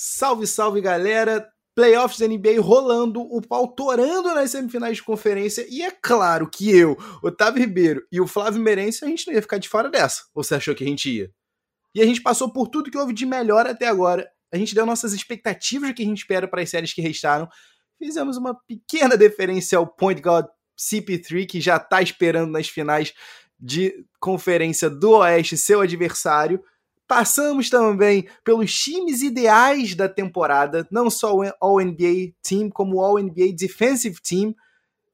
Salve, salve galera! Playoffs da NBA rolando, o pau torando nas semifinais de conferência, e é claro que eu, Otávio Ribeiro e o Flávio Merense, a gente não ia ficar de fora dessa. Ou você achou que a gente ia? E a gente passou por tudo que houve de melhor até agora. A gente deu nossas expectativas do que a gente espera para as séries que restaram. Fizemos uma pequena deferência ao Point Guard CP3, que já tá esperando nas finais de conferência do Oeste seu adversário. Passamos também pelos times ideais da temporada, não só o All-NBA Team, como o All-NBA Defensive Team,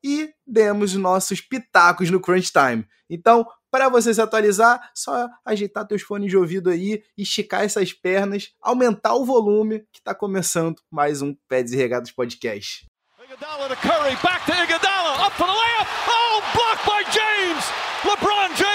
e demos nossos pitacos no Crunch Time. Então, para você se atualizar, só ajeitar teus fones de ouvido aí, esticar essas pernas, aumentar o volume, que está começando mais um Pés e Regatas Podcast. Iguodala to Curry, back to Iguodala, up for the layup, oh, blocked by James! LeBron James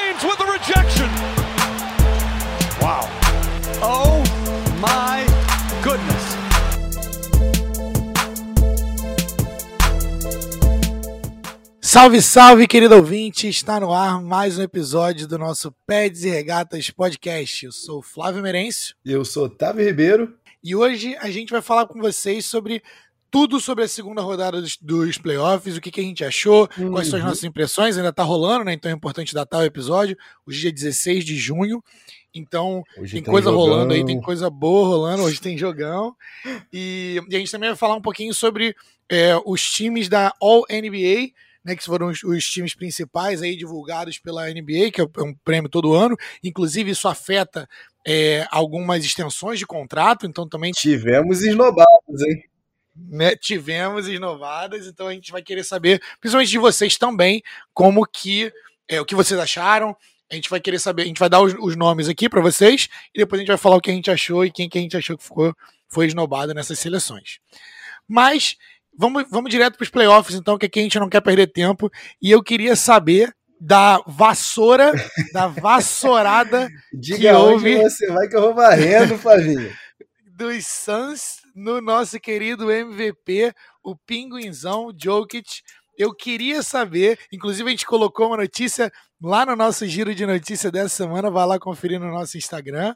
Salve, salve, querido ouvinte! Está no ar mais um episódio do nosso Peds e Regatas Podcast. Eu sou o Flávio Merencio. E eu sou Otávio Ribeiro. E hoje a gente vai falar com vocês sobre tudo sobre a segunda rodada dos, dos playoffs, o que, que, a gente achou, uhum. quais são as uhum. nossas impressões. Ainda tá rolando, né? Então é importante datar o episódio. Hoje é 16 de junho. Então, hoje tem, tem coisa jogão. rolando aí, tem coisa boa rolando. Hoje tem jogão. E, e a gente também vai falar um pouquinho sobre é, os times da All NBA, né, que foram os, os, times principais aí divulgados pela NBA, que é, é um prêmio todo ano. Inclusive, isso afeta é, algumas extensões de contrato, então também. Tivemos esnobados, hein? Né, tivemos esnovadas, então a gente vai querer saber, principalmente de vocês também, como que é, o que vocês acharam, a gente vai querer saber, a gente vai dar os, os nomes aqui para vocês e depois a gente vai falar o que a gente achou e quem que a gente achou que ficou, foi esnobado nessas seleções. Mas vamos, vamos direto para os playoffs, então, que aqui a gente não quer perder tempo. E eu queria saber da vassoura, da vassourada Diga que houve. você vai que eu vou varrendo, Flavinho. dos Suns no nosso querido MVP, o Pinguinzão Jokic. Eu queria saber, inclusive a gente colocou uma notícia lá no nosso giro de notícia dessa semana, vai lá conferir no nosso Instagram.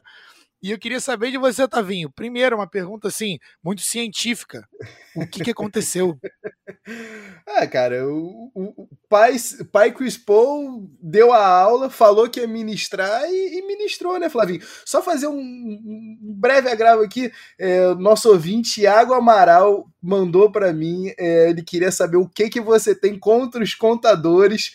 E eu queria saber de você, Tavinho. Primeiro, uma pergunta assim, muito científica. O que, que aconteceu? ah, cara, o, o, pai, pai Chris Paul deu a aula, falou que ia ministrar e, e ministrou, né, Flavinho? Só fazer um, um breve agravo aqui. É, nosso ouvinte, Thiago Amaral, mandou para mim. É, ele queria saber o que, que você tem contra os contadores,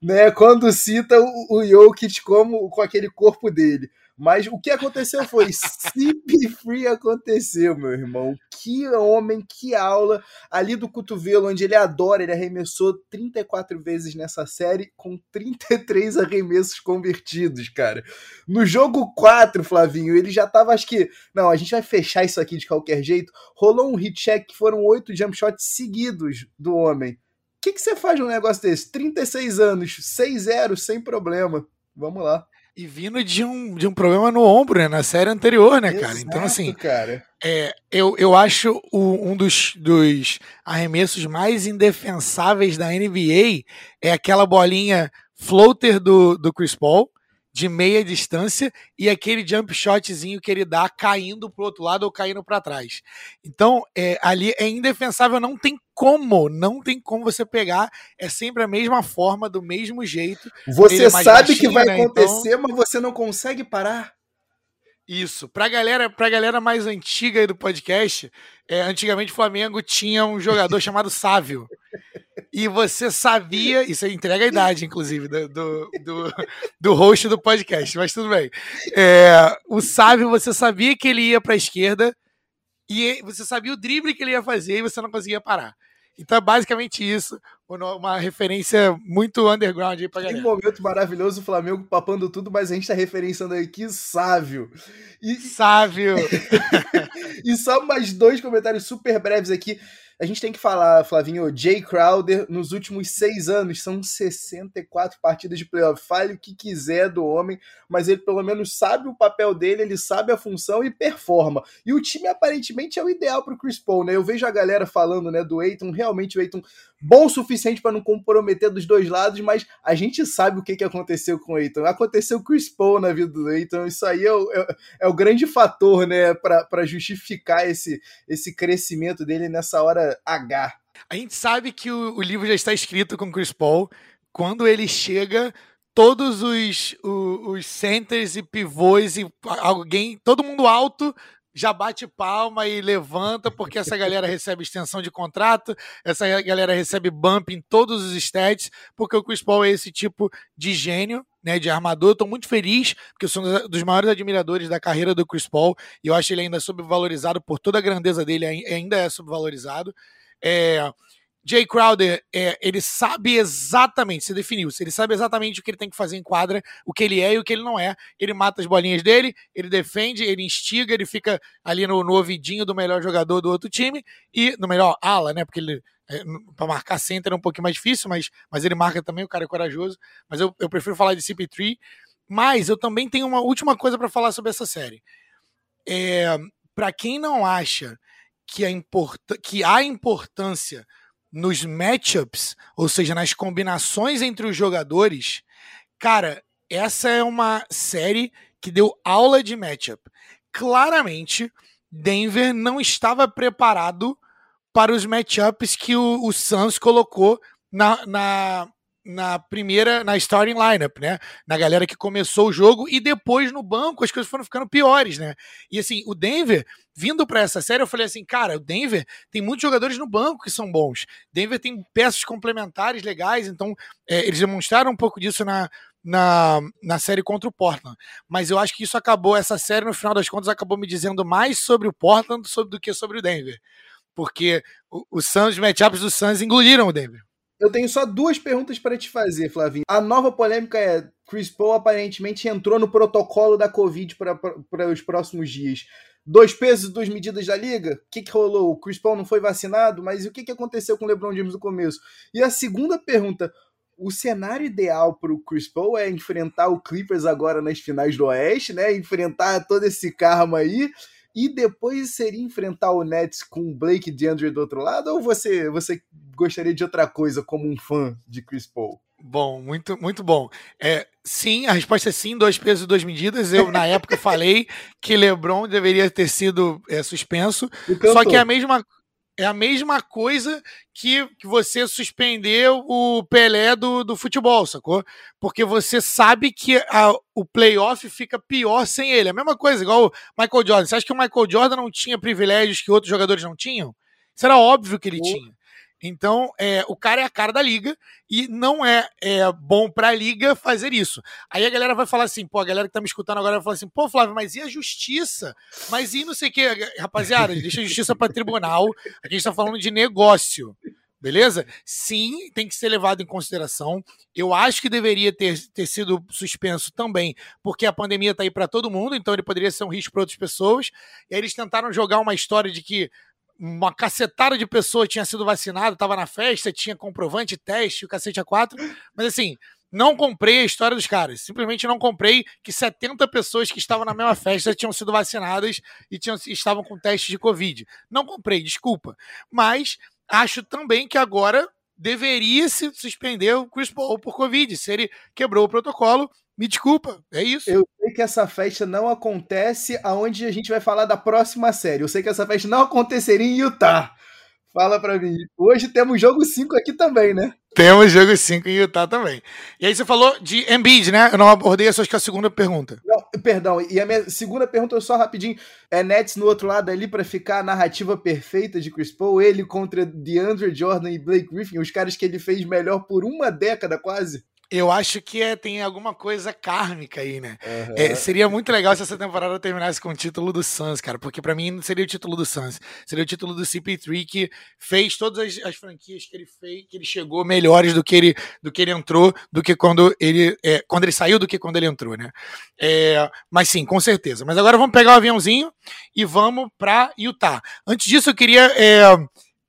né? Quando cita o, o Jokic como com aquele corpo dele. Mas o que aconteceu foi CP Free aconteceu, meu irmão. Que homem, que aula ali do cotovelo, onde ele adora. Ele arremessou 34 vezes nessa série, com 33 arremessos convertidos, cara. No jogo 4, Flavinho, ele já tava, acho que. Não, a gente vai fechar isso aqui de qualquer jeito. Rolou um hit check que foram oito jump shots seguidos do homem. O que, que você faz num negócio desse? 36 anos, 6-0, sem problema. Vamos lá. E vindo de um, de um problema no ombro, né? Na série anterior, né, cara? Exato, então, assim. Cara. É, eu, eu acho o, um dos, dos arremessos mais indefensáveis da NBA é aquela bolinha floater do, do Chris Paul de meia distância e aquele jump shotzinho que ele dá caindo pro outro lado ou caindo para trás. Então, é, ali é indefensável, não tem como, não tem como você pegar, é sempre a mesma forma, do mesmo jeito. Você é sabe baixinho, que vai né? acontecer, então... mas você não consegue parar. Isso. Pra galera, pra galera mais antiga aí do podcast, é, antigamente o Flamengo tinha um jogador chamado Sávio. E você sabia, isso entrega a idade, inclusive, do, do, do, do host do podcast, mas tudo bem. É, o Sávio, você sabia que ele ia pra esquerda e você sabia o drible que ele ia fazer e você não conseguia parar. Então é basicamente isso, uma referência muito underground aí pra galera. Que momento maravilhoso o Flamengo papando tudo, mas a gente tá referenciando aqui Sávio. E... Sávio! e só mais dois comentários super breves aqui. A gente tem que falar, Flavinho, Jay Crowder, nos últimos seis anos, são 64 partidas de playoff. Fale o que quiser do homem, mas ele pelo menos sabe o papel dele, ele sabe a função e performa. E o time aparentemente é o ideal para o Chris Paul, né? Eu vejo a galera falando, né, do Aiton, realmente o Aiton bom o suficiente para não comprometer dos dois lados, mas a gente sabe o que, que aconteceu com o Eiton. Aconteceu com o Chris Paul na vida do Eiton, isso aí é o, é, é o grande fator, né, para justificar esse, esse crescimento dele nessa hora H. A gente sabe que o, o livro já está escrito com o Chris Paul. Quando ele chega, todos os, os, os centers e pivôs e alguém, todo mundo alto já bate palma e levanta, porque essa galera recebe extensão de contrato, essa galera recebe bump em todos os stats, porque o Chris Paul é esse tipo de gênio, né, de armador. Estou muito feliz, porque eu sou um dos maiores admiradores da carreira do Chris Paul, e eu acho ele ainda subvalorizado por toda a grandeza dele, ainda é subvalorizado. É, Jay Crowder, é, ele sabe exatamente, se definiu, ele sabe exatamente o que ele tem que fazer em quadra, o que ele é e o que ele não é. Ele mata as bolinhas dele, ele defende, ele instiga, ele fica ali no, no ouvidinho do melhor jogador do outro time e no melhor ala, né? Porque ele é, para marcar center é um pouquinho mais difícil, mas, mas ele marca também, o cara é corajoso. Mas eu, eu prefiro falar de CP3. Mas eu também tenho uma última coisa para falar sobre essa série. É, para quem não acha que, a import que há importância nos matchups, ou seja, nas combinações entre os jogadores, cara, essa é uma série que deu aula de matchup. Claramente, Denver não estava preparado para os matchups que o, o Suns colocou na, na, na primeira, na starting lineup, né? Na galera que começou o jogo e depois no banco as coisas foram ficando piores, né? E assim, o Denver, vindo para essa série, eu falei assim, cara, o Denver tem muitos jogadores no banco que são bons. Denver tem peças complementares legais, então é, eles demonstraram um pouco disso na, na, na série contra o Portland. Mas eu acho que isso acabou, essa série, no final das contas, acabou me dizendo mais sobre o Portland do que sobre o Denver. Porque o, o Suns, os matchups do Suns engoliram o Denver. Eu tenho só duas perguntas para te fazer, Flavinho. A nova polêmica é: Chris Paul aparentemente entrou no protocolo da Covid para os próximos dias. Dois pesos, duas medidas da liga? O que, que rolou? O Chris Paul não foi vacinado, mas o que, que aconteceu com o LeBron James no começo? E a segunda pergunta: o cenário ideal para o Chris Paul é enfrentar o Clippers agora nas finais do Oeste, né? Enfrentar todo esse karma aí e depois seria enfrentar o Nets com o Blake DeAndre do outro lado? Ou você, você gostaria de outra coisa como um fã de Chris Paul? Bom, muito, muito bom. É, sim, a resposta é sim, dois pesos e duas medidas. Eu, na época, falei que LeBron deveria ter sido é, suspenso. Só que é a mesma é a mesma coisa que, que você suspender o Pelé do, do futebol, sacou? Porque você sabe que a, o playoff fica pior sem ele. A mesma coisa, igual o Michael Jordan. Você acha que o Michael Jordan não tinha privilégios que outros jogadores não tinham? Isso era óbvio que ele oh. tinha. Então, é, o cara é a cara da liga e não é, é bom pra liga fazer isso. Aí a galera vai falar assim, pô, a galera que tá me escutando agora vai falar assim, pô, Flávio, mas e a justiça? Mas e não sei o quê? Rapaziada, deixa a justiça pra tribunal. A gente tá falando de negócio. Beleza? Sim, tem que ser levado em consideração. Eu acho que deveria ter, ter sido suspenso também, porque a pandemia tá aí para todo mundo, então ele poderia ser um risco para outras pessoas. E aí eles tentaram jogar uma história de que uma cacetada de pessoas tinha sido vacinada, estava na festa, tinha comprovante, teste, o cacete a quatro. Mas assim, não comprei a história dos caras. Simplesmente não comprei que 70 pessoas que estavam na mesma festa tinham sido vacinadas e tinham, estavam com teste de Covid. Não comprei, desculpa. Mas acho também que agora deveria se suspender o Chris Paul por Covid. Se ele quebrou o protocolo, me desculpa, é isso. Eu sei que essa festa não acontece aonde a gente vai falar da próxima série. Eu sei que essa festa não aconteceria em Utah. Fala pra mim. Hoje temos jogo 5 aqui também, né? Temos jogo 5 em Utah também. E aí você falou de Embiid, né? Eu não abordei essa, acho que é a segunda pergunta. Não, perdão, e a minha segunda pergunta, só rapidinho. É Nets no outro lado ali para ficar a narrativa perfeita de Chris Paul, ele contra DeAndre Jordan e Blake Griffin, os caras que ele fez melhor por uma década quase? Eu acho que é, tem alguma coisa kármica aí, né? Uhum. É, seria muito legal se essa temporada terminasse com o título do Suns, cara, porque para mim não seria o título do Suns, seria o título do CP3 que fez todas as, as, franquias que ele fez, que ele chegou melhores do que ele, do que ele entrou, do que quando ele, é, quando ele saiu, do que quando ele entrou, né? É, mas sim, com certeza. Mas agora vamos pegar o aviãozinho e vamos para Utah. Antes disso, eu queria, é,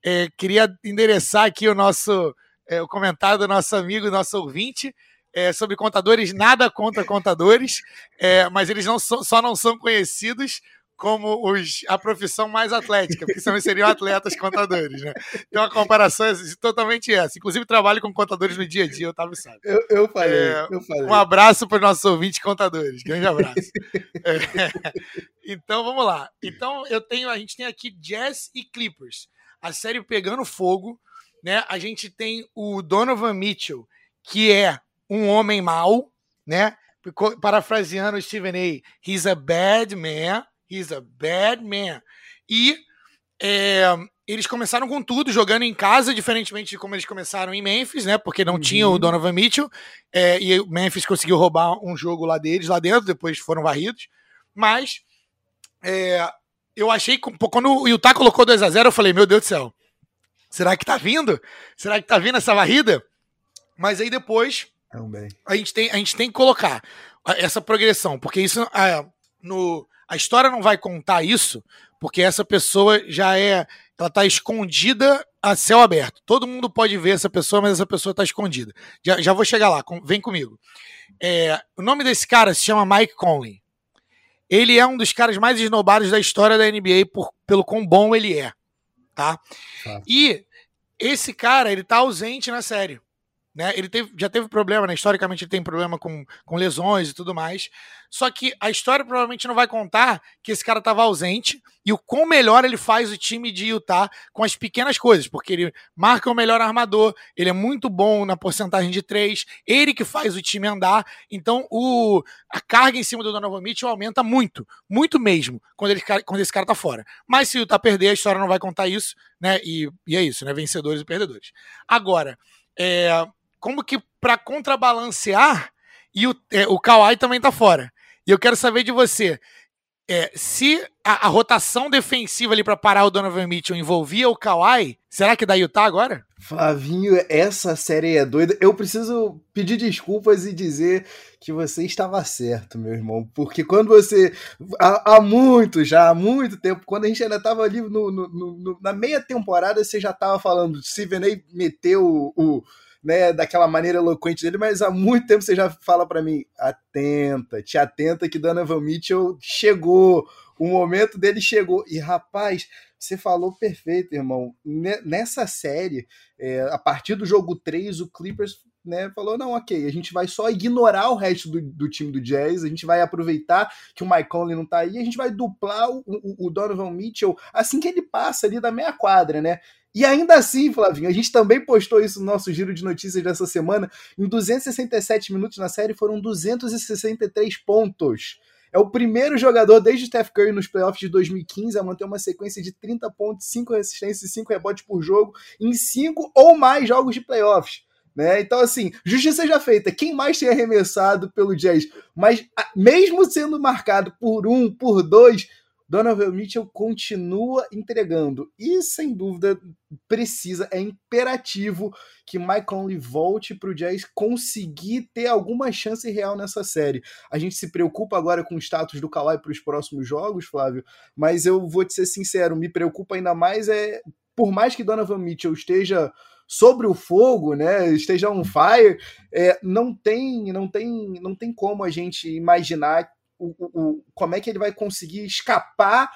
é, queria endereçar aqui o nosso é, o comentário do nosso amigo, nosso ouvinte, é, sobre contadores, nada contra contadores, é, mas eles não so, só não são conhecidos como os, a profissão mais atlética, porque senão seriam atletas contadores, né? Então a comparação é totalmente essa. Inclusive, trabalho com contadores no dia a dia, Otávio sabe. Eu, eu falei, é, eu falei. Um abraço para os nossos ouvintes contadores. Grande abraço. é, então, vamos lá. Então, eu tenho, a gente tem aqui Jazz e Clippers. A série pegando fogo, né? A gente tem o Donovan Mitchell, que é um homem mau, né? Parafraseando o Stephen A. He's a bad man. He's a bad man. E é, eles começaram com tudo, jogando em casa, diferentemente de como eles começaram em Memphis, né? Porque não uhum. tinha o. Donovan Mitchell. É, e o Memphis conseguiu roubar um jogo lá deles, lá dentro, depois foram varridos. Mas é, eu achei. Quando o Utah colocou 2 a 0 eu falei, meu Deus do céu. Será que tá vindo? Será que tá vindo essa varrida? Mas aí depois também. A gente tem, a gente tem que colocar essa progressão, porque isso a, no, a história não vai contar isso, porque essa pessoa já é, ela tá escondida a céu aberto. Todo mundo pode ver essa pessoa, mas essa pessoa está escondida. Já, já vou chegar lá, com, vem comigo. É, o nome desse cara se chama Mike Conley. Ele é um dos caras mais esnobados da história da NBA por, pelo quão bom ele é, tá? Ah. E esse cara, ele tá ausente na série. Né? Ele teve, já teve problema, né? Historicamente ele tem problema com, com lesões e tudo mais. Só que a história provavelmente não vai contar que esse cara estava ausente e o quão melhor ele faz o time de Utah com as pequenas coisas, porque ele marca o melhor armador, ele é muito bom na porcentagem de três, ele que faz o time andar. Então o, a carga em cima do Donovan Mitchell aumenta muito, muito mesmo, quando, ele, quando esse cara tá fora. Mas se o Utah perder, a história não vai contar isso, né? E, e é isso, né? Vencedores e perdedores. Agora, é, como que para contrabalancear, e o, é, o Kawhi também tá fora. E eu quero saber de você, é, se a, a, rotação defensiva ali para parar o Donovan Mitchell envolvia o Kawhi, será que dá Utah agora? Flavinho, essa série é doida. Eu preciso pedir desculpas e dizer que você estava certo, meu irmão. Porque quando você. Há, há muito já, há muito tempo, quando a gente ainda estava ali no, no, no, na meia temporada, você já estava falando. Steven A meteu o, o né, daquela maneira eloquente dele, mas há muito tempo você já fala para mim, atenta, te atenta que Donovan Mitchell chegou, o momento dele chegou. E rapaz, você falou perfeito, irmão. Nessa série, é, a partir do jogo 3, o Clippers né, falou: não, ok, a gente vai só ignorar o resto do, do, time do Jazz, a gente vai aproveitar que o Mike Conley não tá aí, a gente vai duplar o, o, o Donovan Mitchell assim que ele passa ali da meia quadra, né? E ainda assim, Flavinho, a gente também postou isso no nosso giro de notícias dessa semana. Em 267 minutos na série foram 263 pontos. É o primeiro jogador desde Steph Curry nos playoffs de 2015 a manter uma sequência de 30 pontos, 5 assistências e 5 rebotes por jogo em 5 ou mais jogos de playoffs. Né? Então, assim, justiça já feita. Quem mais tem arremessado pelo Jazz? Mas, mesmo sendo marcado por um, por dois, Donovan Mitchell continua entregando. E, sem dúvida, precisa, é imperativo que Mike Conley volte para o Jazz conseguir ter alguma chance real nessa série. A gente se preocupa agora com o status do Kawhi para os próximos jogos, Flávio, mas eu vou te ser sincero, me preocupa ainda mais é, por mais que Donovan Mitchell esteja sobre o fogo, né, esteja on fire, é, não tem, não tem, não tem como a gente imaginar o, o, como é que ele vai conseguir escapar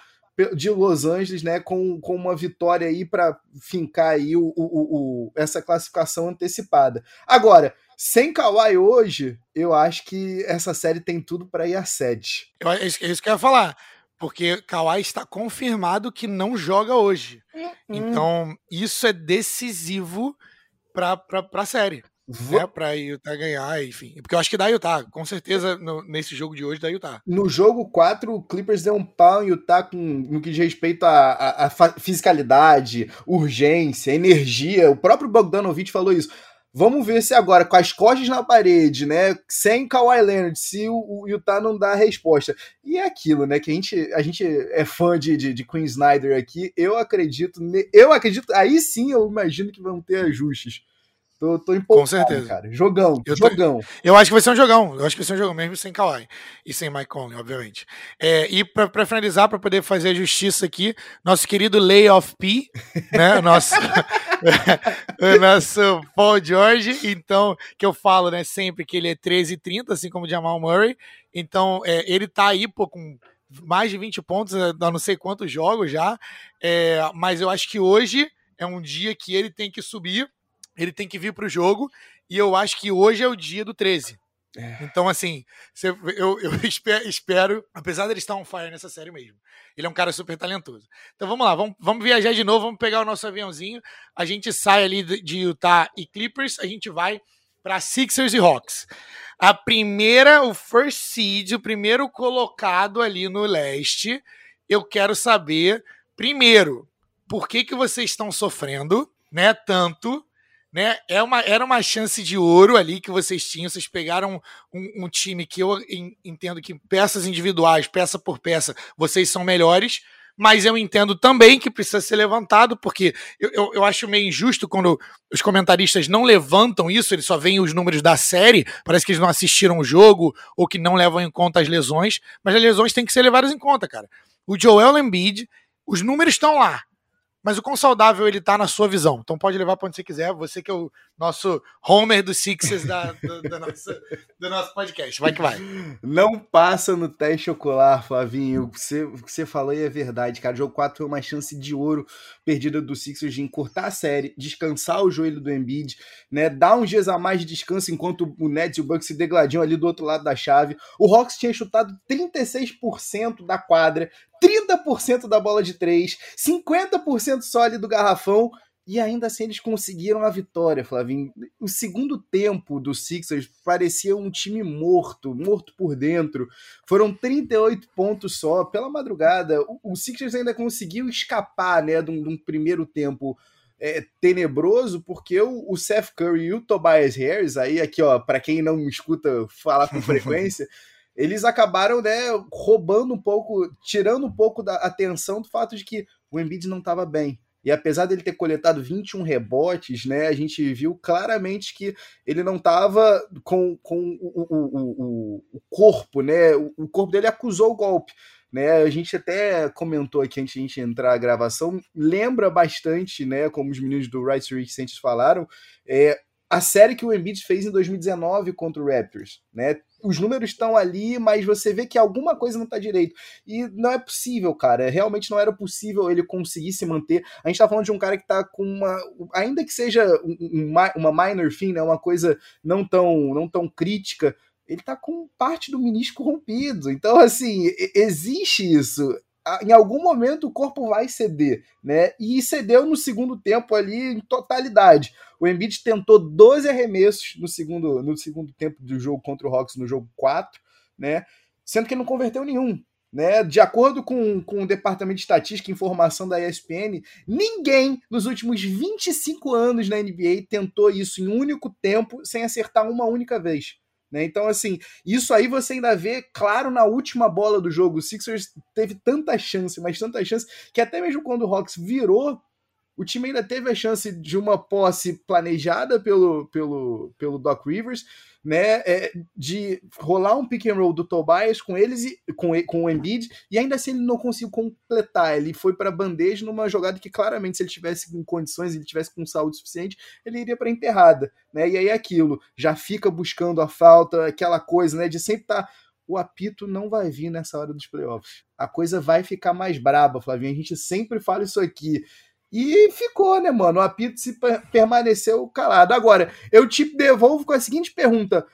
de Los Angeles, né, com, com uma vitória aí para fincar aí o, o, o, essa classificação antecipada. Agora, sem Kawhi hoje, eu acho que essa série tem tudo para ir a sede. Eu, é isso que eu ia falar, porque Kawhi está confirmado que não joga hoje. Hum. Então, isso é decisivo para a série. Vou... Né, pra Utah ganhar, enfim. Porque eu acho que dá Utah, com certeza no, nesse jogo de hoje dá Utah. No jogo 4, o Clippers deu um pau em Utah com, no que diz respeito à, fisicalidade, urgência, energia. O próprio Bogdanovich falou isso. Vamos ver se agora, com as costas na parede, né? Sem Kawhi Leonard, se o, o Utah não dá a resposta. E é aquilo, né? Que a gente, a gente é fã de, de, de Queen Snyder aqui. Eu acredito. Eu acredito. Aí sim eu imagino que vão ter ajustes. Tô, tô empolgado, Com certeza. cara. Jogão, eu tô, jogão. Eu acho que vai ser um jogão. Eu acho que vai ser um jogão mesmo sem Kawhi. E sem Mike Conley, obviamente. É, e para finalizar, para poder fazer a justiça aqui, nosso querido Lay of P, né? Nosso, o nosso Paul George, então, que eu falo, né, sempre que ele é 13 e 30, assim como o Jamal Murray. Então, é, ele tá aí, pô, com mais de 20 pontos, a não sei quantos jogos já. É, mas eu acho que hoje é um dia que ele tem que subir, ele tem que vir para o jogo, e eu acho que hoje é o dia do 13. É. Então, assim, eu, eu espero, espero, apesar dele estar on fire nessa série mesmo, ele é um cara super talentoso. Então vamos lá, vamos, vamos viajar de novo, vamos pegar o nosso aviãozinho. A gente sai ali de Utah e Clippers, a gente vai para Sixers e Hawks. A primeira, o first seed, o primeiro colocado ali no leste. Eu quero saber, primeiro, por que, que vocês estão sofrendo, né? Tanto né? É uma, era uma chance de ouro ali que vocês tinham. Vocês pegaram um, um time que eu entendo que peças individuais, peça por peça, vocês são melhores. Mas eu entendo também que precisa ser levantado, porque eu, eu, eu, acho meio injusto quando os comentaristas não levantam isso, eles só veem os números da série, parece que eles não assistiram o jogo ou que não levam em conta as lesões, mas as lesões têm que ser levadas em conta, cara. O Joel Embiid, os números estão lá mas o quão saudável ele tá na sua visão. Então pode levar para onde você quiser, você que é o nosso Homer dos Sixers da, do, da nossa, do nosso podcast. Vai que vai. Não passa no teste ocular, Flavinho. O que você, o que você falou aí é verdade, cara. O jogo 4 foi uma chance de ouro perdida do Sixers de encurtar a série, descansar o joelho do Embiid, né? Dar uns dias a mais de descanso enquanto o Nets e o Bucks se degladiam ali do outro lado da chave. O Hawks tinha chutado 36% da quadra, 30% da bola de 3, 50% só ali do garrafão. E ainda assim eles conseguiram a vitória, Flavinho. O segundo tempo do Sixers parecia um time morto, morto por dentro. Foram 38 pontos só pela madrugada. O, Sixers ainda conseguiu escapar né, de, um, de um primeiro tempo é, tenebroso, porque o, o, Seth Curry e o Tobias Harris, aí aqui, ó, para quem não me escuta falar com frequência, eles acabaram, né, roubando um pouco, tirando um pouco da atenção do fato de que o Embiid não estava bem. E apesar dele ter coletado 21 rebotes, né, a gente viu claramente que ele não estava com, com o, o, o, o, corpo, né? O, corpo dele acusou o golpe. Né, a gente até comentou aqui antes de a gente entrar a gravação, lembra bastante, né, como os meninos do Right Recentes falaram, é, a série que o Embiid fez em 2019 contra o Raptors, né? Os números estão ali, mas você vê que alguma coisa não está direito. E não é possível, cara. Realmente não era possível ele conseguir se manter. A gente tá falando de um cara que tá com uma. Ainda que seja uma minor thing, né? Uma coisa não tão, não tão crítica. Ele tá com parte do menisco rompido. Então, assim, existe isso em algum momento o corpo vai ceder, né? E cedeu no segundo tempo ali em totalidade. O Embiid tentou 12 arremessos no segundo, no segundo tempo do jogo contra o Hawks no jogo 4, né? Sendo que ele não converteu nenhum. Né? De acordo com, com o Departamento de Estatística e Informação da ESPN, ninguém nos últimos 25 anos na NBA tentou isso em um único tempo sem acertar uma única vez. Né? Então, assim, isso aí você ainda vê claro na última bola do jogo. O Sixers teve tanta chance, mas tanta chance, que até mesmo quando o Hawks virou, o time ainda teve a chance de uma posse planejada pelo, pelo, pelo Doc Rivers, né, é, de rolar um pick and roll do Tobias com eles e com, com o Embiid, e ainda assim ele não conseguiu completar. Ele foi para bandeja numa jogada que claramente, se ele tivesse com condições, ele tivesse com saúde suficiente, ele iria para enterrada, né? E aí é aquilo, já fica buscando a falta, aquela coisa, né, de sempre estar tá, o apito não vai vir nessa hora dos playoffs. A coisa vai ficar mais braba, Flavinho. A gente sempre fala isso aqui. E ficou, né, mano? O apito se permaneceu calado. Agora, eu te devolvo com a seguinte pergunta: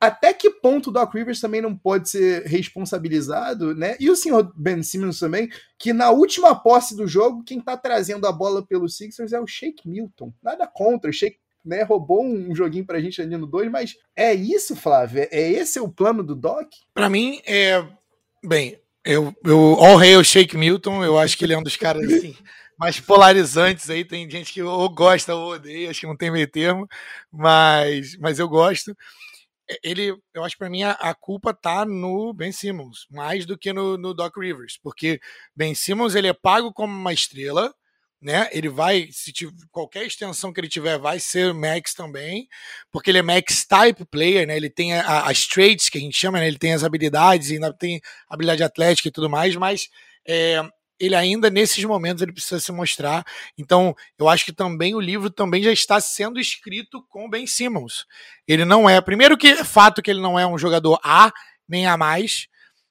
até que ponto o Doc Rivers também não pode ser responsabilizado, né? E o senhor Ben Simmons também, que na última posse do jogo, quem tá trazendo a bola pelo Sixers é o Shake Milton. Nada contra, o Shake né, roubou um joguinho pra gente ali no 2, mas é isso, Flávio? É esse é o plano do Doc? Para mim, é. Bem, eu, eu all hail Shake Milton, eu acho que ele é um dos caras assim mais polarizantes aí. Tem gente que ou gosta ou odeia, acho que não tem meio termo, mas, mas eu gosto. Ele, eu acho para mim a, a, culpa tá no Ben Simmons, mais do que no, no Doc Rivers, porque Ben Simmons ele é pago como uma estrela, né? Ele vai, se tiver, qualquer extensão que ele tiver, vai ser max também, porque ele é max type player, né? Ele tem a, as traits que a gente chama, né? Ele tem as habilidades, ainda tem habilidade atlética e tudo mais, mas é, ele ainda nesses momentos ele precisa se mostrar. Então, eu acho que também o livro também já está sendo escrito com Ben Simmons. Ele não é, primeiro que é fato que ele não é um jogador A nem A mais,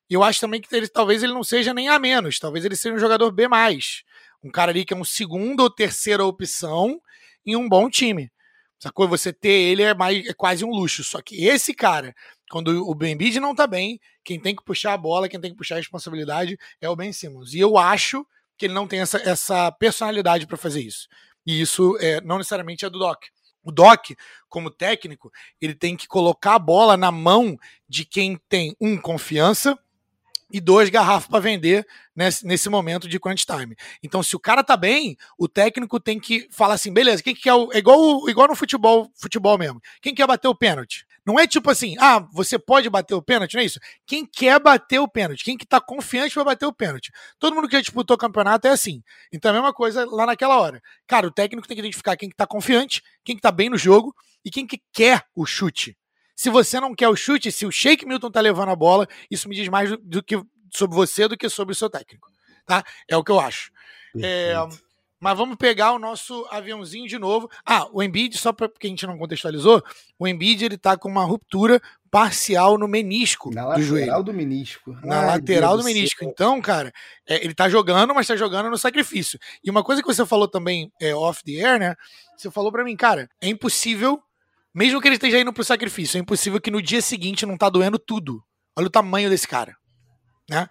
eu acho também que ele, talvez ele não seja nem A menos, talvez ele seja um jogador B. Um cara ali que é um segunda ou terceira opção em um bom time. Sacou? Você ter ele é, mais, é quase um luxo. Só que esse cara, quando o Ben Bid não tá bem, quem tem que puxar a bola, quem tem que puxar a responsabilidade é o Ben Simmons. E eu acho que ele não tem essa, essa personalidade para fazer isso. E isso é, não necessariamente é do Doc. O Doc, como técnico, ele tem que colocar a bola na mão de quem tem, um, confiança, e dois garrafas para vender nesse, nesse momento de crunch time. Então, se o cara tá bem, o técnico tem que falar assim, beleza, quem que é o. É igual, igual no futebol, futebol mesmo. Quem quer bater o pênalti? Não é tipo assim, ah, você pode bater o pênalti, não é isso? Quem quer bater o pênalti, quem que tá confiante para bater o pênalti. Todo mundo que disputou o campeonato é assim. Então é a mesma coisa lá naquela hora. Cara, o técnico tem que identificar quem que tá confiante, quem que tá bem no jogo e quem que quer o chute. Se você não quer o chute, se o Shake Milton tá levando a bola, isso me diz mais do, do que sobre você do que sobre o seu técnico. Tá? É o que eu acho. É, mas vamos pegar o nosso aviãozinho de novo. Ah, o Embiid, só porque a gente não contextualizou, o Embiid ele tá com uma ruptura parcial no menisco Na do joelho. lateral do menisco. Na Ai, lateral Deus do menisco. céu. Então, cara, é, ele tá jogando, mas tá jogando no sacrifício. E uma coisa que você falou também é, off the air, né? Você falou pra mim, cara, é impossível, mesmo que ele esteja indo pro sacrifício, é impossível que no dia seguinte não tá doendo tudo. Olha o tamanho desse cara, né?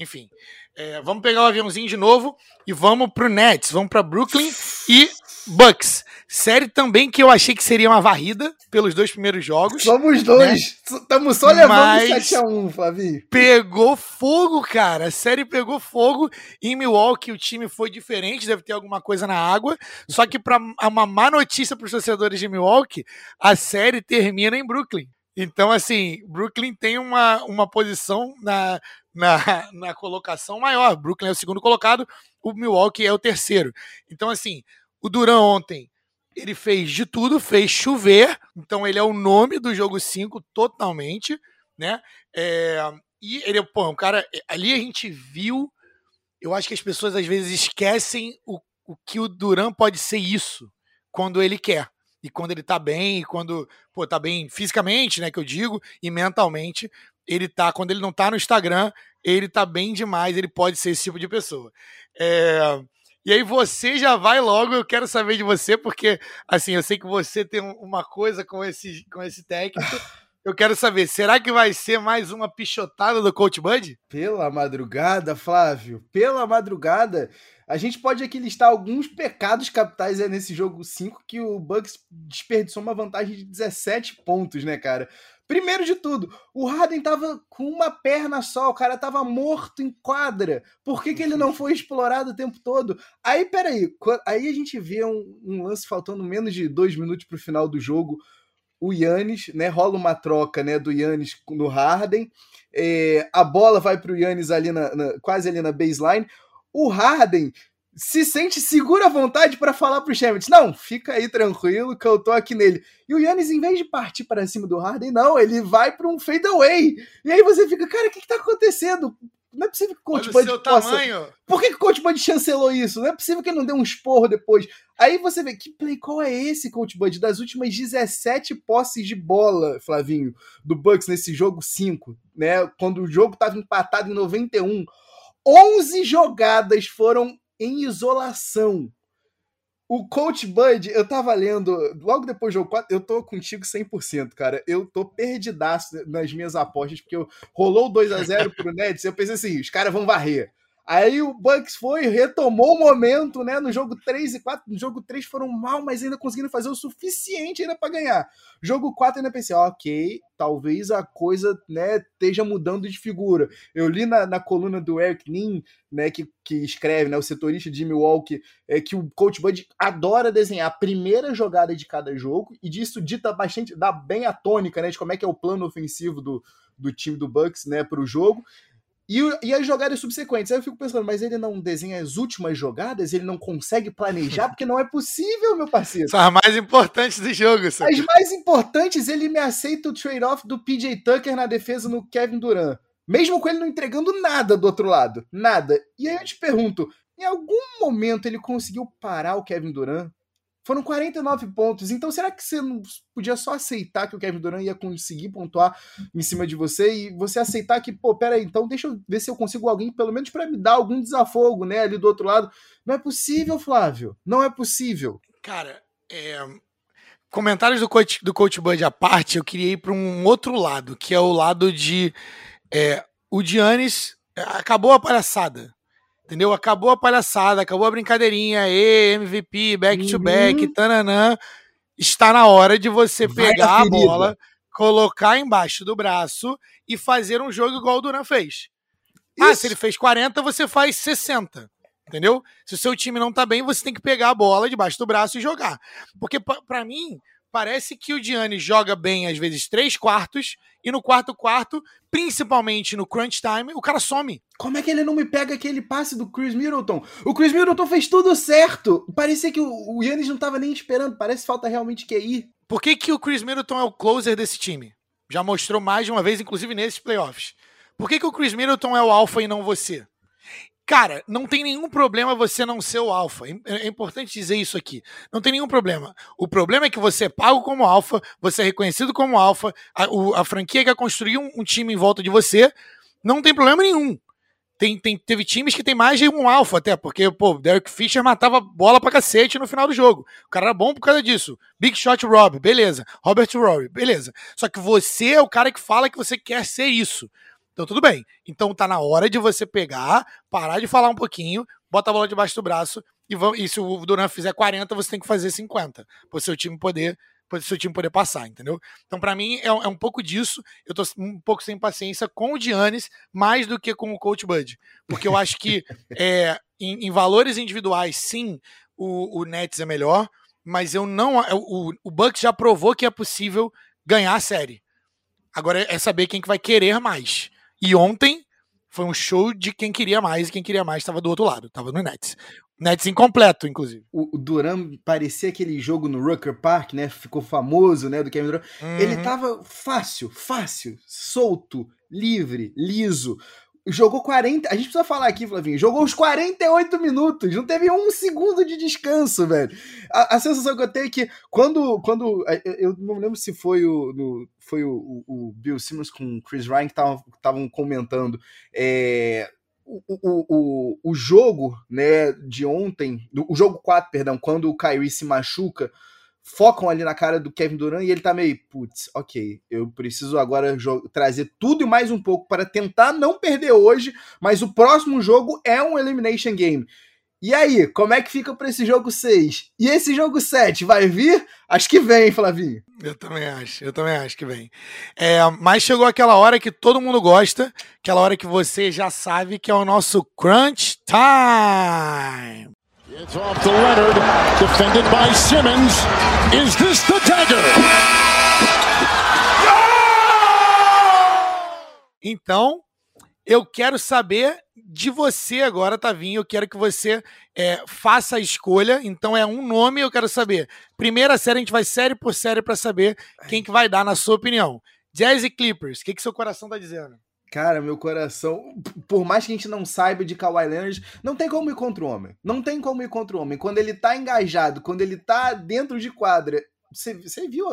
Enfim, é, vamos pegar o aviãozinho de novo e vamos pro Nets, vamos pra Brooklyn e Bucks. Série também que eu achei que seria uma varrida pelos dois primeiros jogos. Somos dois. Estamos só levando Mas- 7x1, Flavinho. Pegou fogo, cara. A série pegou fogo. Em Milwaukee o time foi diferente, deve ter alguma coisa na água. Só que para uma má notícia para os torcedores de Milwaukee, a série termina em Brooklyn. Então, assim, Brooklyn tem uma, uma posição na, na, na colocação maior. Brooklyn é o segundo colocado, o Milwaukee é o terceiro. Então, assim, o Duran ontem, ele fez de tudo, fez chover. Então, ele é o nome do jogo 5 totalmente, né? É, e ele, pô, um cara. Ali a gente viu. Eu acho que as pessoas às vezes esquecem o, o que o Duran pode ser isso quando ele quer. E quando ele tá bem, e quando, pô, tá bem fisicamente, né, que eu digo, e mentalmente, ele tá, quando ele não tá no Instagram, ele tá bem demais, ele pode ser esse tipo de pessoa. É, e aí você já vai logo, eu quero saber de você, porque, assim, eu sei que você tem um- uma coisa com esse, com esse técnico. Eu quero saber, será que vai ser mais uma pichotada do Coach Bud? Pela madrugada, Flávio, pela madrugada, a gente pode aqui listar alguns pecados capitais nesse jogo 5 que o Bucks desperdiçou uma vantagem de 17 pontos, né, cara? Primeiro de tudo, o Harden tava com uma perna só, o cara tava morto em quadra. Por que, que ele não foi explorado o tempo todo? Aí, peraí, aí a gente vê um, um lance faltando menos de dois minutos pro final do jogo. O Yannis, né? Rola uma troca, né? Do Yannis no Harden. É, a bola vai pro Yannis ali na, na- quase ali na baseline. O Harden se sente seguro à vontade para falar pro Shemit, não, fica aí tranquilo que eu tô aqui nele. E o Yannis, em vez de partir para cima do Harden, não, ele vai para um fadeaway. E aí você fica, cara, o que, que tá acontecendo? Não é possível que o Coach Olha o Bud seu possa... tamanho. Por que, que o Coach Bud chancelou isso? Não é possível que ele não dê um esporro depois. Aí você vê, que play call é esse, Coach Bud? Das últimas 17 posses de bola, Flavinho, do Bucks nesse jogo 5, né? Quando o jogo tava empatado em 91. 11 jogadas foram em isolação. O Coach Bud, eu tava lendo, logo depois do jogo 4, eu tô contigo 100%, cara. Eu tô perdidaço nas minhas apostas, porque rolou 2 a 0 pro Nets, eu pensei assim, os caras vão varrer. Aí o Bucks foi, retomou o momento, né? No jogo 3 e 4. No jogo 3 foram mal, mas ainda conseguiram fazer o suficiente ainda para ganhar. Jogo 4 ainda pensei, ok, talvez a coisa né, esteja mudando de figura. Eu li na, na coluna do Eric Nin, né, que, que escreve, né, o setorista de Milwaukee, é que o Coach Bud adora desenhar a primeira jogada de cada jogo, e disso dita bastante, dá bem a tônica, né, de como é que é o plano ofensivo do, do time do Bucks, né, para o jogo. E, e as jogadas subsequentes. Aí eu fico pensando, mas ele não desenha as últimas jogadas? Ele não consegue planejar? Porque não é possível, meu parceiro. São as mais importantes do jogo. sabe? As mais importantes, ele me aceita o trade-off do PJ Tucker na defesa no Kevin Durant. Mesmo com ele não entregando nada do outro lado. Nada. E aí eu te pergunto, em algum momento ele conseguiu parar o Kevin Durant? Foram 49 pontos. Então, será que você não podia só aceitar que o Kevin Durant ia conseguir pontuar em cima de você e você aceitar que, pô, pera aí, então deixa eu ver se eu consigo alguém, pelo menos para me dar algum desafogo, né, ali do outro lado. Não é possível, Flávio. Não é possível. Cara, é... comentários do coach, do coach Bud à parte, eu queria ir para um outro lado, que é o lado de é, o Giannis é, acabou a palhaçada. Entendeu? Acabou a palhaçada, acabou a brincadeirinha, e MVP, back to back, uhum. tananã. Está na hora de você pegar a, a bola, colocar embaixo do braço e fazer um jogo igual o Duran fez. Isso. Ah, se ele fez 40, você faz 60. Entendeu? Se o seu time não tá bem, você tem que pegar a bola debaixo do braço e jogar. Porque, para mim, parece que o Gianni joga bem, às vezes, três quartos, e no quarto quarto, principalmente no crunch time, o cara some. Como é que ele não me pega aquele passe do Chris Middleton? O Chris Middleton fez tudo certo. Parecia que o, o Yannis não tava nem esperando. Parece que falta realmente QI. Por que, que o Chris Middleton é o closer desse time? Já mostrou mais de uma vez, inclusive nesses playoffs. Por que, que o Chris Middleton é o alfa e não você? Cara, não tem nenhum problema você não ser o alfa. É, é importante dizer isso aqui. Não tem nenhum problema. O problema é que você é pago como alfa, você é reconhecido como alfa, a, a franquia quer construir um, um, time em volta de você, não tem problema nenhum. Tem, tem, teve times que tem mais de um alfa até, porque, pô, Derek Fisher matava bola pra cacete no final do jogo. O cara era bom por causa disso. Big Shot Rob, beleza. Robert Rory, beleza. Só que você é o cara que fala que você quer ser isso. Então, tudo bem. Então, tá na hora de você pegar, parar de falar um pouquinho, bota a bola debaixo do braço e, e se o Duran fizer 40, você tem que fazer 50, para o seu time poder para seu time poder passar, entendeu? Então, para mim, é, é, um pouco disso. Eu tô um pouco sem paciência com o Giannis, mais do que com o Coach Bud. Porque eu acho que é, em, em, valores individuais, sim, o, o Nets é melhor, mas eu não. O, o Bucks já provou que é possível ganhar a série. Agora é saber quem que vai querer mais. E ontem foi um show de quem queria mais e quem queria mais estava do outro lado, estava no Nets. Nets incompleto, inclusive. O, Duran parecia aquele jogo no Rucker Park, né? Ficou famoso, né? Do Kevin Durant. Uhum. Ele tava fácil, fácil, solto, livre, liso jogou 40. A gente precisa falar aqui, Flavinho. Jogou os 48 minutos. Não teve um segundo de descanso, velho. A, a sensação que eu tenho é que quando. quando eu não lembro se foi o. No, foi o, o, Bill Simmons com o Chris Ryan que estavam comentando. É, o, o, o, o jogo né, de ontem, o jogo 4, perdão, quando o Kyrie se machuca, focam ali na cara do Kevin Durant e ele tá meio, putz, ok, eu preciso agora trazer tudo e mais um pouco para tentar não perder hoje, mas o próximo jogo é um Elimination Game. E aí, como é que fica para esse jogo 6? E esse jogo 7 vai vir? Acho que vem, Flavinho. Eu também acho, eu também acho que vem. É, mas chegou aquela hora que todo mundo gosta, aquela hora que você já sabe que é o nosso Crunch Time. It's off to Leonard, defended by Simmons. Is this the dagger? Então, eu quero saber de você agora, Tavinho. Eu quero que você é, faça a escolha. Então é um nome, eu quero saber. Primeira série, a gente vai série por série para saber quem que vai dar, na sua opinião. Jazz e Clippers, o que, que seu coração tá dizendo? Cara, meu coração, por mais que a gente não saiba de Kawhi Leonard, não tem como ir contra o homem. Não tem como ir contra o homem. Quando ele tá engajado, quando ele tá dentro de quadra. Você, você viu,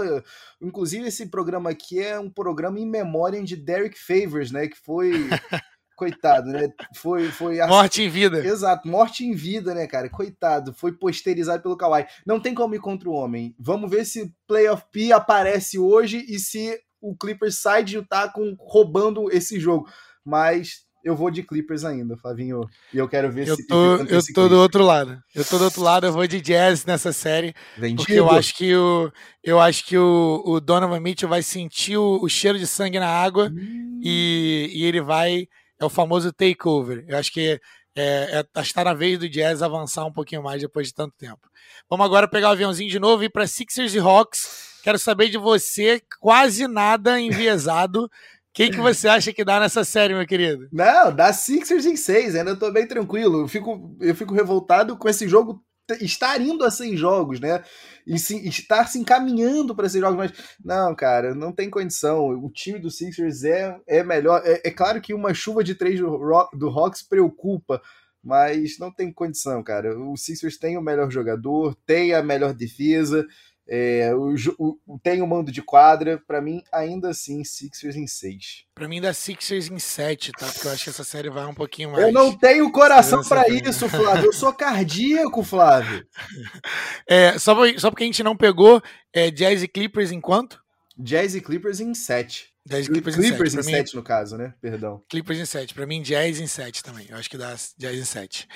inclusive, esse programa aqui é um programa em memória de Derek Favors, né? Que foi. Coitado, né? Foi, foi Morte em vida. Exato, morte em vida, né, cara? Coitado, foi posterizado pelo Kawhi. Não tem como ir contra o homem. Vamos ver se Playoff P aparece hoje e se o Clippers sai de Utah com, roubando esse jogo. Mas eu vou de Clippers ainda, Flavinho. E eu quero ver eu se tô, Eu tô do outro lado. Eu tô do outro lado, eu vou de Jazz nessa série. Vendido. Porque eu acho que o eu acho que o, o Donovan Mitchell vai sentir o, o cheiro de sangue na água hum. e, e ele vai é o famoso takeover. Eu acho que é, é, está na vez do Jazz avançar um pouquinho mais depois de tanto tempo. Vamos agora pegar o aviãozinho de novo e ir para Sixers e Hawks. Quero saber de você, quase nada enviesado. Quem que você acha que dá nessa série, meu querido? Não, dá Sixers em seis, ainda tô bem tranquilo. Eu fico, eu fico revoltado com esse jogo estar indo a seis jogos, né? E se, estar se encaminhando para esses jogos, mas não, cara, não tem condição. O time do Sixers é, é melhor. É, é claro que uma chuva de três do, do Hawks preocupa, mas não tem condição, cara. O Sixers tem o melhor jogador, tem a melhor defesa, é, o, o, tem o mando de quadra. Para mim, ainda assim, Sixers em 6. Para mim, dá Sixers em 7, tá? Porque eu acho que essa série vai um pouquinho mais. Eu não tenho coração para isso, Flávio. Eu sou cardíaco, Flávio. É, só, só porque a gente não pegou é, Jazz e Clippers em quanto? Jazz e Clippers em 7. Jazz Clippers, Clippers em 7, no caso, né? Perdão. Clippers em 7. Para mim, Jazz em 7 também. Eu acho que dá Jazz em 7.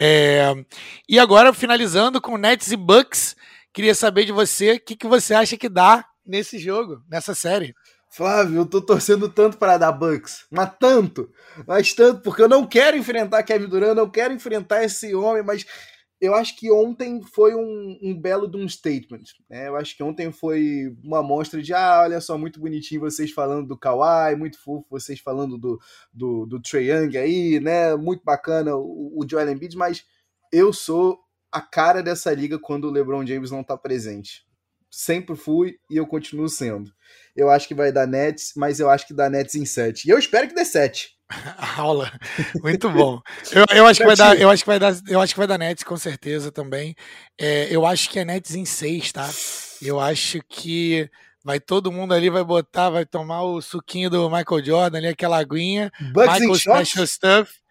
É... E agora, finalizando com Nets e Bucks, queria saber de você o que, que você acha que dá nesse jogo, nessa série. Flávio, eu tô torcendo tanto para dar Bucks, mas tanto, mas tanto, porque eu não quero enfrentar Kevin Durant, não quero enfrentar esse homem, mas eu acho que ontem foi um, um belo de um statement. Né? Eu acho que ontem foi uma amostra de, ah, olha só, muito bonitinho vocês falando do Kawhi, muito fofo vocês falando do, do, do Trae Young aí, né? Muito bacana o, o Joel Embiid, mas eu sou a cara dessa liga quando o LeBron James não tá presente. Sempre fui e eu continuo sendo. Eu acho que vai dar Nets, mas eu acho que dá Nets em 7. E eu espero que dê 7. aula. Muito bom. Eu, eu, acho que vai dar, eu acho que vai dar, eu acho que vai dar Nets com certeza também. É, eu acho que é Nets em 6, tá? Eu acho que vai todo mundo ali vai botar, vai tomar o suquinho do Michael Jordan ali, aquela aguinha, Bugs Michael Special Stuff.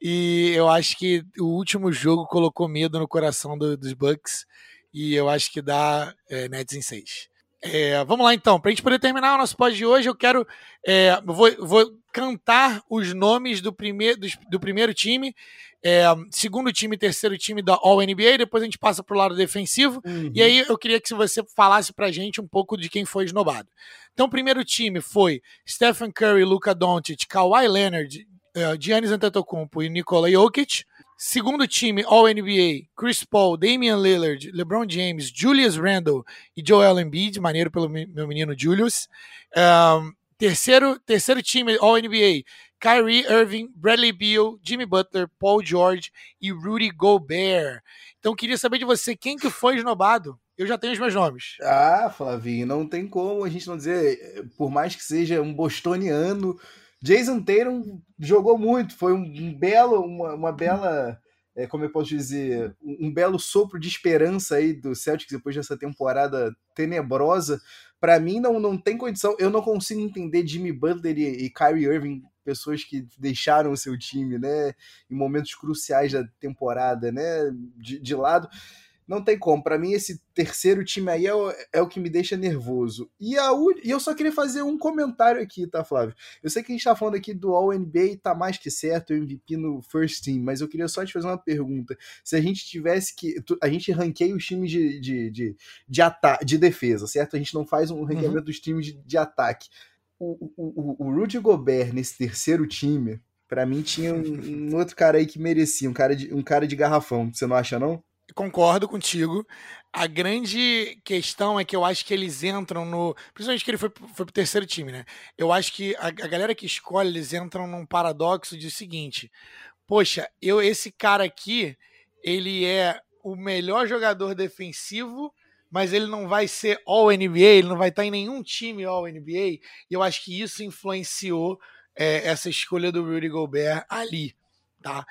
E eu acho que o último jogo colocou medo no coração do, dos Bucks. E eu acho que dá é, Nets em 6. É, vamos lá então, para a gente poder terminar o nosso pod de hoje, eu quero. É, vou, vou, cantar os nomes do, primeir, do, do primeiro time, é, segundo time e terceiro time da All NBA, depois a gente passa para o lado defensivo. Uhum. E aí eu queria que você falasse para a gente um pouco de quem foi esnobado. Então, o primeiro time foi Stephen Curry, Luka Doncic, Kawhi Leonard, uh, Giannis Antetokounmpo e Nikola Jokic. Segundo time, All-NBA, Chris Paul, Damian Lillard, LeBron James, Julius Randle e Joel Embiid, maneiro pelo meu menino Julius. Um, terceiro, terceiro time, All-NBA, Kyrie Irving, Bradley Beal, Jimmy Butler, Paul George e Rudy Gobert. Então, queria saber de você, quem que foi esnobado? Eu já tenho os meus nomes. Ah, Flavinho, não tem como a gente não dizer, por mais que seja um bostoniano, Jason Tatum jogou muito, foi um, um belo, uma, uma bela, é, como eu posso dizer, um, um, belo sopro de esperança aí do Celtics depois dessa temporada tenebrosa. Para mim não, não tem condição, eu não consigo entender Jimmy Butler e, e Kyrie Irving, pessoas que deixaram o seu time, né, em momentos cruciais da temporada, né, de, de lado não tem como. Para mim, esse terceiro time aí é o, é o que me deixa nervoso. E, a, e eu só queria fazer um comentário aqui, tá, Flávio? Eu sei que a gente tá falando aqui do All-NBA e tá mais que certo, o MVP no First Team, mas eu queria só te fazer uma pergunta. Se a gente tivesse que. A gente ranqueia os times de, de, de, de, de defesa, certo? A gente não faz um ranqueamento uhum. dos times de, de ataque. O, o, o Rudy Gobert nesse terceiro time, para mim tinha um, um, outro cara aí que merecia, um cara de, um cara de garrafão. Você não acha, não? Concordo contigo. A grande questão é que eu acho que eles entram no. Principalmente que ele foi, foi pro terceiro time, né? Eu acho que a, a galera que escolhe, eles entram num paradoxo de seguinte: poxa, eu esse cara aqui, ele é o melhor jogador defensivo, mas ele não vai ser All NBA, ele não vai estar em nenhum time All NBA. E eu acho que isso influenciou é, essa escolha do Rudy Gobert ali, tá?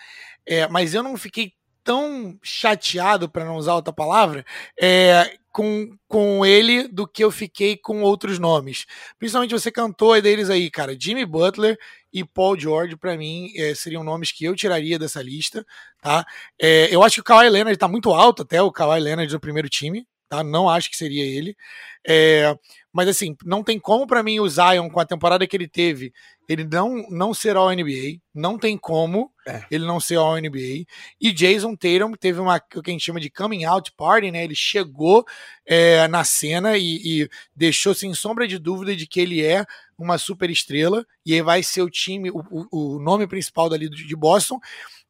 É, mas eu não fiquei tão chateado, para não usar outra palavra, é, com, com ele do que eu fiquei com outros nomes. Principalmente você cantou deles aí, cara. Jimmy Butler e Paul George, para mim, é, seriam nomes que eu tiraria dessa lista, tá? É, eu acho que o Kawhi Leonard tá muito alto até, o Kawhi Leonard do primeiro time, tá? Não acho que seria ele. É, mas assim, não tem como para mim o Zion, com a temporada que ele teve, ele não, não ser All NBA. Não tem como é. ele não ser All NBA. E Jason Tatum teve uma o que a gente chama de coming out party, né? Ele chegou é, na cena e, e deixou sem sombra de dúvida de que ele é uma super estrela e aí vai ser o time, o, o nome principal dali de Boston.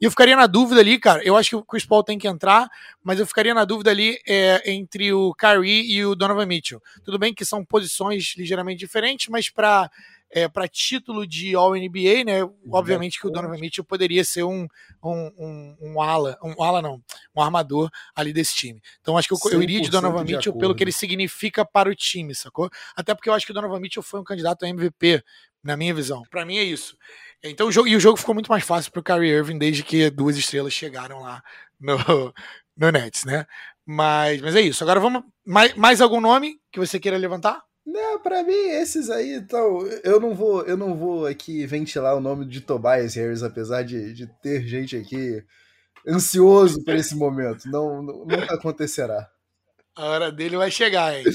E eu ficaria na dúvida ali, cara. Eu acho que o Chris Paul tem que entrar, mas eu ficaria na dúvida ali é, entre o Kyrie e o Donovan Mitchell. Tudo bem que são posições ligeiramente diferentes, mas para é, para título de All-NBA, né? Obviamente que o Donovan Mitchell poderia ser um, um, um, um, ala, um ala não, um armador ali desse time. Então acho que eu, eu iria de Donovan de Mitchell pelo que ele significa para o time, sacou? Até porque eu acho que o Donovan Mitchell foi um candidato a MVP, na minha visão. Para mim é isso. Então o jogo, e o jogo ficou muito mais fácil para o Kyrie Irving desde que duas estrelas chegaram lá no, no Nets, né? Mas, mas é isso. Agora vamos. Mais, mais algum nome que você queira levantar? Não, para mim esses aí, então, eu não vou, eu não vou aqui ventilar o nome de Tobias Harris, apesar de, de ter gente aqui ansioso por esse momento. Não, nunca acontecerá. A hora dele vai chegar, hein?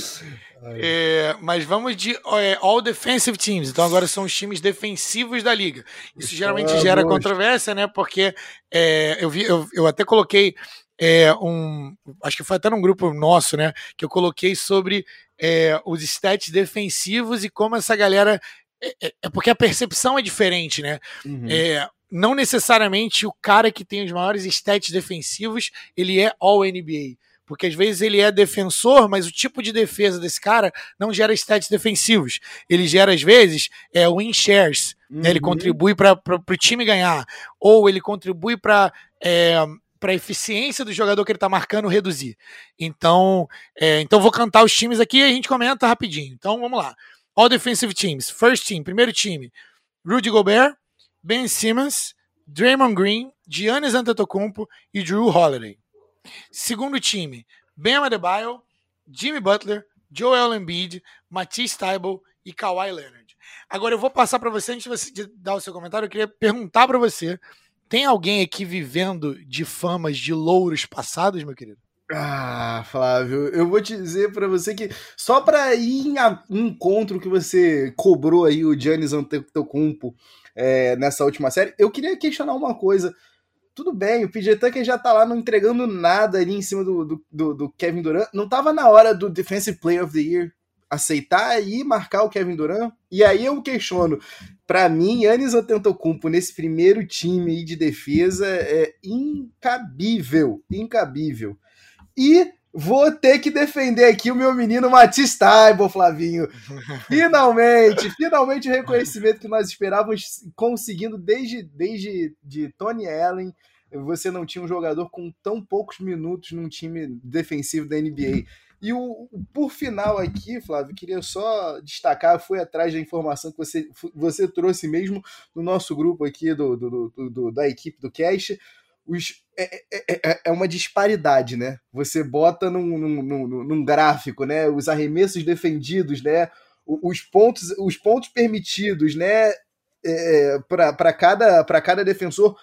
É, mas vamos de é, All Defensive Teams. Então agora são os times defensivos da liga. Isso geralmente gera controvérsia, né? Porque é, eu, vi, eu, eu até coloquei é, um. Acho que foi até num grupo nosso, né? Que eu coloquei sobre é, os stats defensivos e como essa galera. É, é, é porque a percepção é diferente, né? Uhum. É, não necessariamente o cara que tem os maiores stats defensivos ele é All-NBA. Porque às vezes ele é defensor, mas o tipo de defesa desse cara não gera stats defensivos. Ele gera, às vezes, é, win shares. Uhum. Né? Ele uhum. contribui para o time ganhar. Ou ele contribui para é, para a eficiência do jogador que ele está marcando reduzir. Então, é, então vou cantar os times aqui e a gente comenta rapidinho. Então vamos lá. All defensive teams. First team, primeiro time. Rudy Gobert, Ben Simmons, Draymond Green, Giannis Antetokounmpo e Drew Holiday. Segundo time, Ben Adebayo, Jimmy Butler, Joel Embiid, Matisse Thybulle e Kawhi Leonard. Agora eu vou passar para você, antes de dar o seu comentário, eu queria perguntar para você tem alguém aqui vivendo de famas de louros passados, meu querido? Ah, Flávio, eu vou te dizer para você que só para ir em encontro que você cobrou aí o Giannis Antetokounmpo é, nessa última série, eu queria questionar uma coisa. Tudo bem, o PJ Tucker já tá lá não entregando nada ali em cima do, do, do, Kevin Durant. Não tava na hora do Defensive Player of the Year aceitar e marcar o Kevin Durant? E aí eu questiono, para mim, Yannis Antetokounmpo nesse primeiro time de defesa é incabível, incabível. E vou ter que defender aqui o meu menino Matisse Taibo, Flavinho. Finalmente, finalmente o reconhecimento que nós esperávamos conseguindo desde, desde de Tony Allen. Você não tinha um jogador com tão poucos minutos num time defensivo da NBA. E o, por final aqui, Flávio, queria só destacar, fui atrás da informação que você, você trouxe mesmo no nosso grupo aqui do, do, do, do da equipe do Cash. Os, é, é, é, é, uma disparidade, né? Você bota num, num, num, num gráfico, né? Os arremessos defendidos, né? Os pontos, os pontos permitidos, né? É, para cada, cada defensor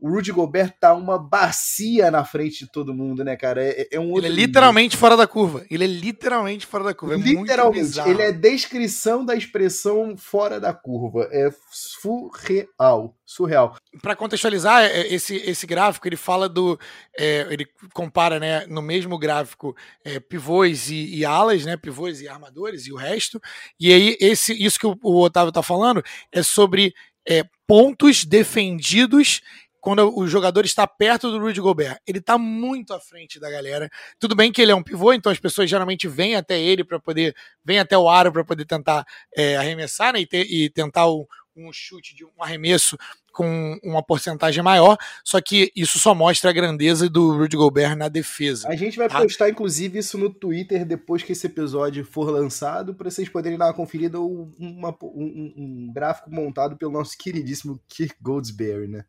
o Rudy Gobert tá uma bacia na frente de todo mundo, né, cara? É, é um Ele é literalmente fora da curva. Ele é literalmente fora da curva. É literalmente. ele é descrição da expressão fora da curva. É surreal. Surreal. Para contextualizar, é, é, esse, esse gráfico, ele fala do. É, ele compara, né, no mesmo gráfico, é, pivôs e, e, alas, né? Pivôs e armadores e o resto. E aí, esse, isso que o, o Otávio tá falando é sobre é, pontos defendidos quando o jogador está perto do Rudy Gobert. Ele está muito à frente da galera. Tudo bem que ele é um pivô, então as pessoas geralmente vêm até ele para poder, vêm até o aro para poder tentar é, arremessar né, e, ter, e tentar o, um chute de um arremesso com uma porcentagem maior, só que isso só mostra a grandeza do Rudy Gobert na defesa. A gente vai tá? postar, inclusive, isso no Twitter depois que esse episódio for lançado, para vocês poderem dar uma conferida ou uma, um, um, gráfico montado pelo nosso queridíssimo Kirk Goldsberry, né?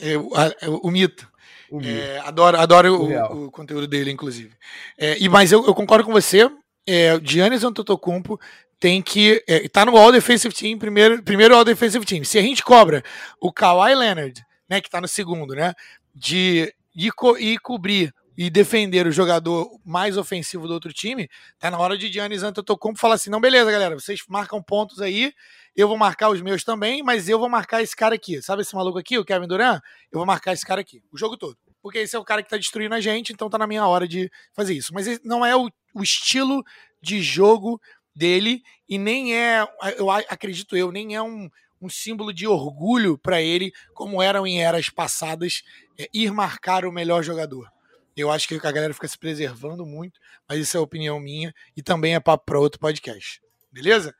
É, é o mito. O mito. É, adoro adoro o, o, conteúdo dele, inclusive. É, e, mas eu, eu, concordo com você. É, Giannis Antetokounmpo tem que é, tá no All Defensive Team, primeiro, primeiro All Defensive Team. Se a gente cobra o Kawhi Leonard, né, que tá no segundo, né, de ir, co ir cobrir e defender o jogador mais ofensivo do outro time, tá na hora de Giannis Antetokounmpo falar assim, não, beleza, galera, vocês marcam pontos aí, eu vou marcar os meus também, mas eu vou marcar esse cara aqui. Sabe esse maluco aqui, o Kevin Durant? Eu vou marcar esse cara aqui, o jogo todo. Porque esse é o cara que tá destruindo a gente, então tá na minha hora de fazer isso. Mas não é o, o estilo de jogo dele e nem é, eu acredito eu, nem é um, um símbolo de orgulho para ele, como eram em eras passadas, é, ir marcar o melhor jogador. Eu acho que a galera fica se preservando muito, mas isso é opinião minha e também é papo para outro podcast. Beleza?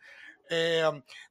É,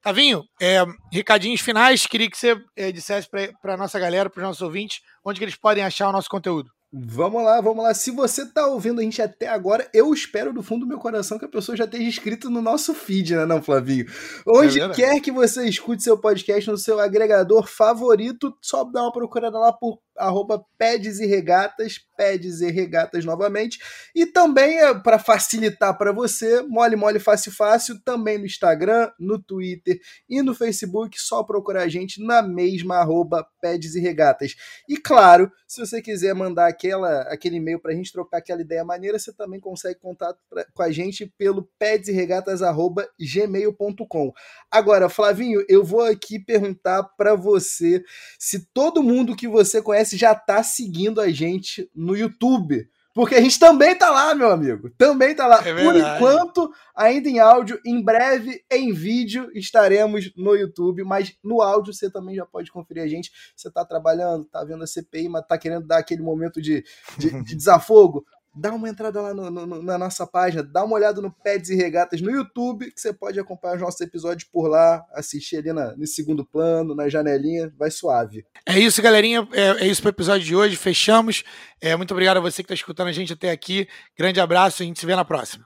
Tavinho, é, recadinhos finais, queria que você é, dissesse para a nossa galera, para os nossos ouvintes, onde que eles podem achar o nosso conteúdo. Vamos lá, vamos lá. Se você tá ouvindo a gente até agora, eu espero do fundo do meu coração que a pessoa já esteja inscrito no nosso feed, né, não, Flavinho? Onde é quer que você escute seu podcast no seu agregador favorito, só dá uma procurada lá por arroba Pedes e Regatas, Pedes e Regatas novamente. E também, é para facilitar para você, mole, mole, fácil, fácil, também no Instagram, no Twitter e no Facebook, só procurar a gente na mesma arroba Pedes e Regatas. E claro, se você quiser mandar aquela, aquele e-mail para a gente trocar aquela ideia maneira, você também consegue contato pra, com a gente pelo pedesregatas.gmail.com. Agora, Flavinho, eu vou aqui perguntar para você se todo mundo que você conhece já tá seguindo a gente no YouTube. Porque a gente também tá lá, meu amigo. Também tá lá. É Por enquanto, ainda em áudio, em breve em vídeo estaremos no YouTube, mas no áudio você também já pode conferir a gente. Você tá trabalhando, tá vendo a CPI, mas tá querendo dar aquele momento de, de, de desafogo dá uma entrada lá no, no, na nossa página, dá uma olhada no Pets e Regatas no YouTube, que você pode acompanhar os nossos episódios por lá, assistir ali na, no segundo plano, na janelinha, vai suave. É isso, galerinha. É, é isso pro episódio de hoje. Fechamos. É, muito obrigado a você que está escutando a gente até aqui. Grande abraço e a gente se vê na próxima.